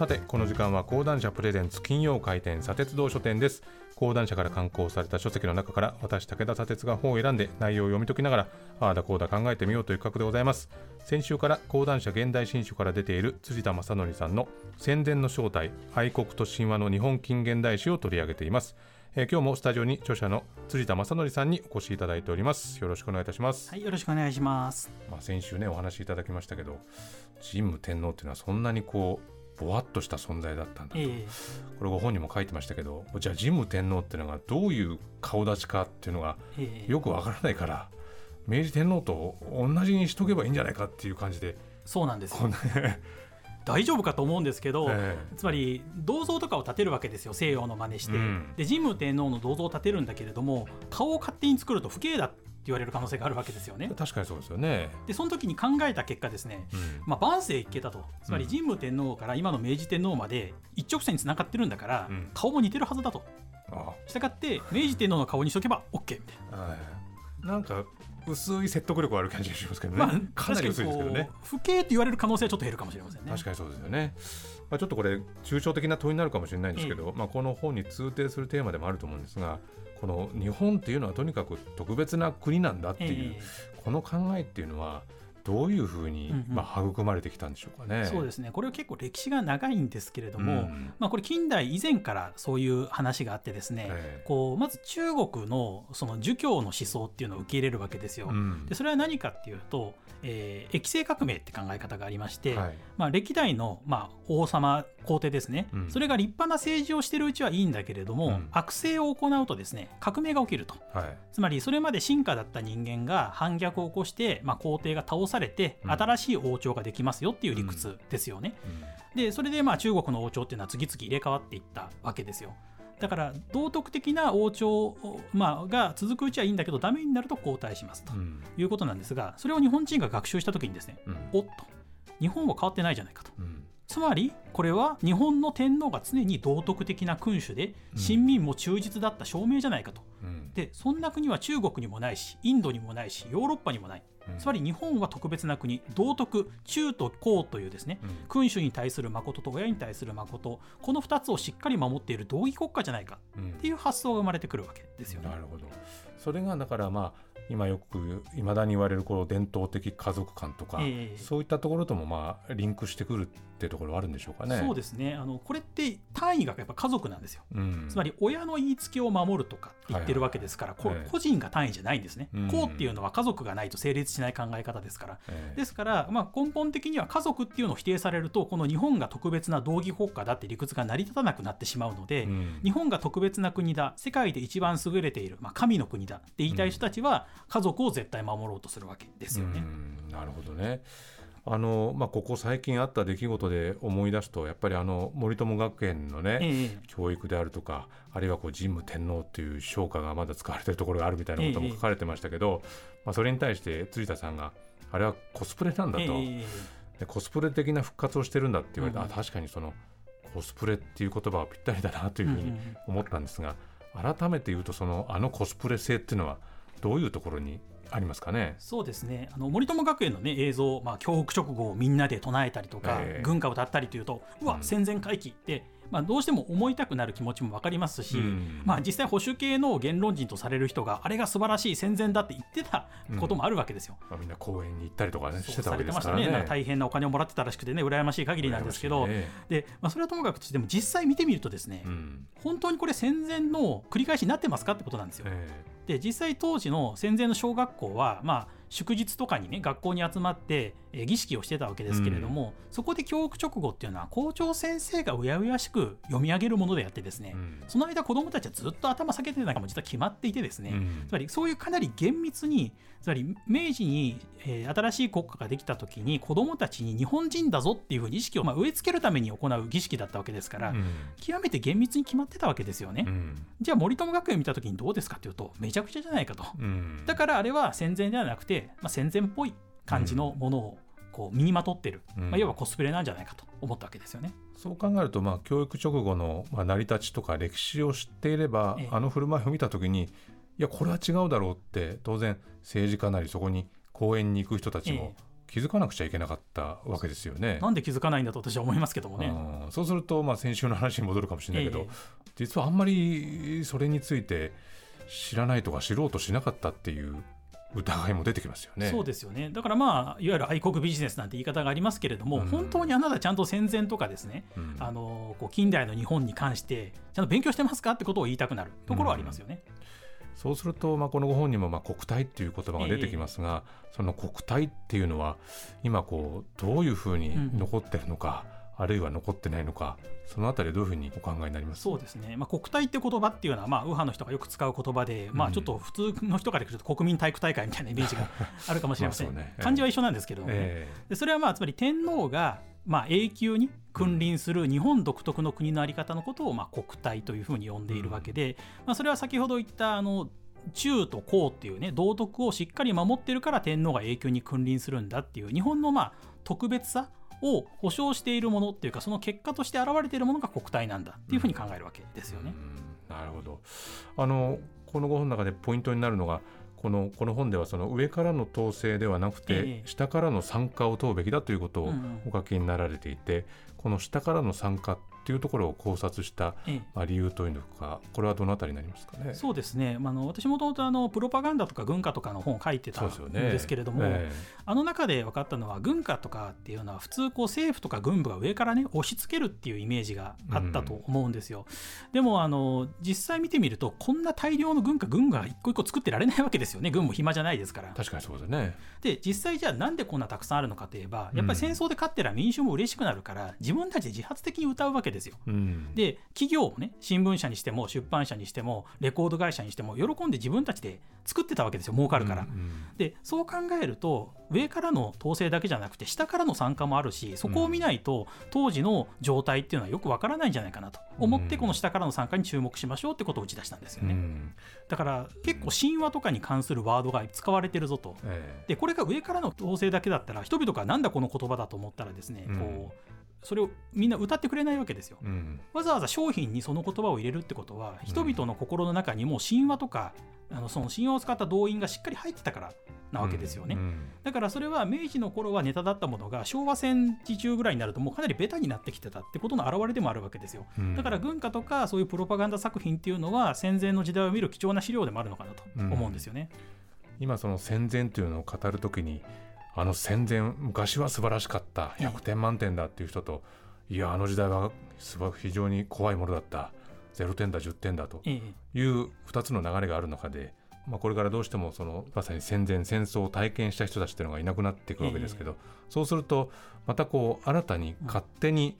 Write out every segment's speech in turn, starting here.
さてこの時間は講談社プレゼンツ金曜開店砂鉄道書店です。講談社から刊行された書籍の中から私武田砂鉄が本を選んで内容を読み解きながらああだこうだ考えてみようという企画でございます。先週から講談社現代新書から出ている辻田正則さんの戦前の正体愛国と神話の日本近現代史を取り上げています。えー今日もスタジオに著者の辻田正則さんにお越しいただいております。よろしくお願いいたします、はい、よろしくお願いします。まあ、先週ねお話しいただきましたけど神武天皇っていうのはそんなにこうぼわっとした存在だったんだと、ええ。これご本にも書いてましたけどじゃあ神武天皇っていうのがどういう顔立ちかっていうのがええ。よくわからないから明治天皇と同じにしとけばいいんじゃないかっていう感じで。そうなんです大丈夫かと思うんですけど、えつまり銅像とかを建てるわけですよ西洋の真似して、うん。で神武天皇の銅像を建てるんだけれども顔を勝手に作ると不敬だって言われる可能性があるわけですよね。確かにそうですよね、でその時に考えた結果ですねうん。まあ、万世一系だと。つまり神武天皇から今の明治天皇まで一直線につながってるんだから、うん。顔も似てるはずだと。あしたがって明治天皇の顔にしとけば OK みたいな。あはい。なんか薄い説得力はある感じがしますけどね、まあ、かなり薄いですけどね。不敬って言われる可能性はちょっと減るかもしれませんね。確かにそうですよね、まあ、ちょっとこれ抽象的な問いになるかもしれないんですけど、まあ、この本に通底するテーマでもあると思うんですがこの日本っていうのはとにかく特別な国なんだっていう、え。この考えっていうのはどういうふうに、うんうん。まあ、育まれてきたんでしょうかね。そうですね。これは結構歴史が長いんですけれども、うん。まあ、これ近代以前からそういう話があってですね、ええ。こうまず中国のその儒教の思想っていうのを受け入れるわけですよ。うん。でそれは何かっていうと、えー、液政革命って考え方がありまして、はい。まあ、歴代の、まあ、王様皇帝ですね、うん。それが立派な政治をしてるうちはいいんだけれども、うん。悪政を行うとですね革命が起きると。はい。つまりそれまで進化だった人間が反逆を起こして、まあ、皇帝が倒されてうん新しい王朝ができますよっていう理屈ですよね。でそれでまあ中国の王朝っていうのは次々入れ替わっていったわけですよ。だから道徳的な王朝、まあ、が続くうちはいいんだけどダメになると交代しますということなんですがそれを日本人が学習した時にですねうんおっと日本は変わってないじゃないかと。うんつまりこれは日本の天皇が常に道徳的な君主でうん。臣民も忠実だった証明じゃないかと。うん。でそんな国は中国にもないしインドにもないしヨーロッパにもない。うん。つまり日本は特別な国。道徳中と高というですねうん。君主に対する誠と親に対する誠。この2つをしっかり守っている道義国家じゃないかうん。っていう発想が生まれてくるわけですよね。な。るほど。それがだからまあ今よくいまだに言われるこの伝統的家族観とか、ええ。そういったところともまあリンクしてくるってところはあるんでしょうか？ね。そうですねあのこれって単位がやっぱ家族なんですよ。うん、つまり親の言いつけを守るとかって言ってるわけですから、こはいはい個人が単位じゃないんですね。うんこうっていうのは家族がないと成立しない考え方ですから。ええですから、まあ、根本的には家族っていうのを否定されるとこの日本が特別な道義国家だって理屈が成り立たなくなってしまうので、うん日本が特別な国だ世界で一番優れている、まあ、神の国だって言いたい人たちは家族を絶対守ろうとするわけですよね。うんなるほどね。あのまあ、ここ最近あった出来事で思い出すとやっぱりあの森友学園のね、ええ。教育であるとかあるいはこう神武天皇っていう称価がまだ使われてるところがあるみたいなこともええ。書かれてましたけど、まあ、それに対して辻田さんがあれはコスプレなんだと、えでコスプレ的な復活をしてるんだって言われて、うんうん。あ確かにそのコスプレっていう言葉はぴったりだなというふうに思ったんですが、改めて言うとそのあのコスプレ性っていうのはどういうところにありますかね？そうですね。あの森友学園の、ね、映像、まあ、教北直後をみんなで唱えたりとか、ええ。軍歌を歌ったりというとうわ、うん。戦前回帰って、まあ、どうしても思いたくなる気持ちも分かりますし、うん。まあ、実際保守系の言論人とされる人があれが素晴らしい戦前だって言ってたこともあるわけですよ。まあ、みんな公園に行ったりとかねしてたわけですさからね。れてましたね。大変なお金をもらってたらしくてね羨ましい限りなんですけど、ね。でまあ、それはともかくとしてでも実際見てみるとですね、うん。本当にこれ戦前の繰り返しになってますかってことなんですよ。えで実際当時の戦前の小学校は、まあ、祝日とかにね学校に集まって、えー儀式をしてたわけですけれども、そこで教育直後っていうのは校長先生がうやうやしく読み上げるものであってですね、えうん。その間子どもたちはずっと頭下げてたのも実は決まっていてですね、うん。つまりそういうかなり厳密につまり明治に、えー新しい国家ができた時に子どもたちに日本人だぞっていうふうに意識を、まあ、植え付けるために行う儀式だったわけですから、うん。極めて厳密に決まってたわけですよね。うん。じゃあ森友学園見た時にどうですかっていうとめちゃくちゃじゃないかと。うん。だからあれは戦前ではなくて、まあ、戦前っぽい感じのものをこう身にまとってる、うんまあ、いわばコスプレなんじゃないかと思ったわけですよね。そう考えると、まあ、教育直後の、まあ、成り立ちとか歴史を知っていれば、ええあの振る舞いを見た時にいやこれは違うだろうって当然政治家なりそこに講演に行く人たちもえ気づかなくちゃいけなかったわけですよね。なんで気づかないんだと私は思いますけどもね。そうすると、まあ、先週の話に戻るかもしれないけど、ええ、実はあんまりそれについて知らないとか知ろうとしなかったっていう疑いも出てきますよね。そうですよね。だからまあいわゆる愛国ビジネスなんて言い方がありますけれども、うん、本当にあなたちゃんと戦前とかですね、うん、あのこう近代の日本に関してちゃんと勉強してますかってことを言いたくなるところはありますよね。うん。そうすると、まあ、このご本にもまあ国体っていう言葉が出てきますが、えー、その国体っていうのは今こうどういうふうに残ってるのか、うん、あるいは残ってないのかそのあたりどういうふうにお考えになります？そうですね、まあ、国体って言葉っていうのは、まあ、右派の人がよく使う言葉で、まあ、ちょっと普通の人からくると国民体育大会みたいなイメージが あるかもしれません、ね、漢字は一緒なんですけども、ね。えー、でそれはまあつまり天皇がまあ、永久に君臨する日本独特の国の在り方のことをまあ国体というふうに呼んでいるわけで、まあ、それは先ほど言ったあの中と高っていうね道徳をしっかり守ってるから天皇が永久に君臨するんだっていう日本のまあ特別さを保障しているものっていうかその結果として現れているものが国体なんだっていうふうに考えるわけですよね。なるほど。あのこのご本の中でポイントになるのがこのこの本ではその上からの統制ではなくて、ええ、下からの参加を問うべきだということをお書きになられていて、うんうん、この下からの参加っっていうところを考察した、まあ、理由というのかこれはどのあたりになりますかね？そうですね、まあ、の私もともとあのプロパガンダとか軍歌とかの本を書いてたんですけれども、ね。えー、あの中で分かったのは軍歌とかっていうのは普通こう政府とか軍部が上からね押し付けるっていうイメージがあったと思うんですよ、うん、でもあの実際見てみるとこんな大量の軍歌軍が一個一個作ってられないわけですよね。軍も暇じゃないですから。確かにそうだね。で実際じゃあなんでこんなたくさんあるのかといえばやっぱり戦争で勝ってら民衆も嬉しくなるから自分たちで自発的に歌うわけですよ、うん。で企業もね新聞社にしても出版社にしてもレコード会社にしても喜んで自分たちで作ってたわけですよ儲かるから。うんうん、でそう考えると上からの統制だけじゃなくて下からの参加もあるしそこを見ないと当時の状態っていうのはよくわからないんじゃないかなと。思ってこの下からの参加に注目しましょうってことを打ち出したんですよね。うん、だから結構神話とかに関するワードが使われてるぞと。でこれが上からの統制だけだったら人々がなんだこの言葉だと思ったらですね、こうそれをみんな歌ってくれないわけですよ、うん、わざわざ商品にその言葉を入れるってことは人々の心の中にも神話とか、あのその神話を使った動員がしっかり入ってたからなわけですよね、うんうん、だからそれは明治の頃はネタだったものが昭和戦時中ぐらいになるともうかなりベタになってきてたってことの表れでもあるわけですよ、だから軍歌とかそういうプロパガンダ作品っていうのは戦前の時代を見る貴重な資料でもあるのかなと思うんですよね、今その戦前というのを語るときにあの戦前昔は素晴らしかった。100点満点だっていう人と、いやあの時代は非常に怖いものだった。0点だ10点だと。いう2つの流れがある中で、まあ、これからどうしてもそのまさに戦前戦争を体験した人たちっていうのがいなくなっていくわけですけど、そうするとまたこう新たに勝手に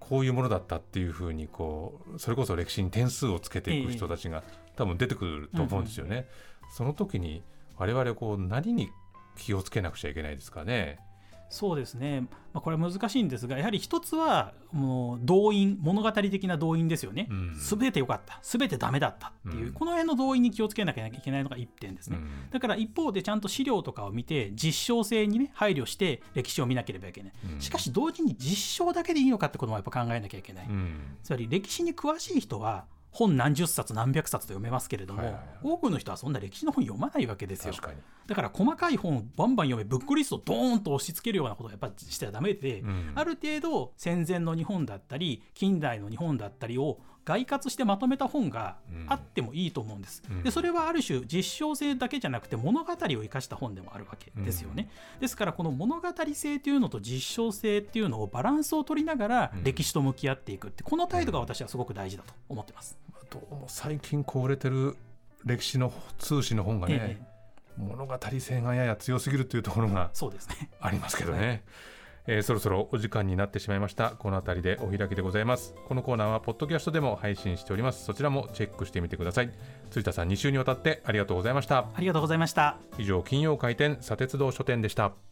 こういうものだったっていうふうにこうそれこそ歴史に点数をつけていく人たちが多分出てくると思うんですよね。その時に我々こう何に気をつけなくちゃいけないですかね。そうですね、まあ、これは難しいんですが、やはり一つはもう動員、物語的な動員ですよね、す、べ、てよかった、すべてだめだったっていう、うん、この辺の動員に気をつけなきゃいけないのが1点ですね、うん、だから一方でちゃんと資料とかを見て、実証性に、ね、配慮して歴史を見なければいけない、しかし同時に実証だけでいいのかってこともやっぱ考えなきゃいけない、つまり歴史に詳しい人は、本何十冊何百冊と読めますけれども、はいはいはい、多くの人はそんな歴史の本読まないわけですよ。だから細かい本をバンバン読めブックリストをドーンと押し付けるようなことをやっぱりしてはダメで、うん、ある程度戦前の日本だったり近代の日本だったりを概括してまとめた本があってもいいと思うんです。でそれはある種実証性だけじゃなくて物語を生かした本でもあるわけですよね。ですからこの物語性というのと実証性っていうのをバランスを取りながら歴史と向き合っていくってこの態度が私はすごく大事だと思ってます。どうも最近こう売れてる歴史の通史の本がね、ええ、物語性がやや強すぎるというところがありますけどね。えー、そろそろお時間になってしまいました。この辺りでお開きでございます。このコーナーはポッドキャストでも配信しております。そちらもチェックしてみてください。辻田さん2週にわたってありがとうございました。ありがとうございました。以上金曜開店砂鉄道書店でした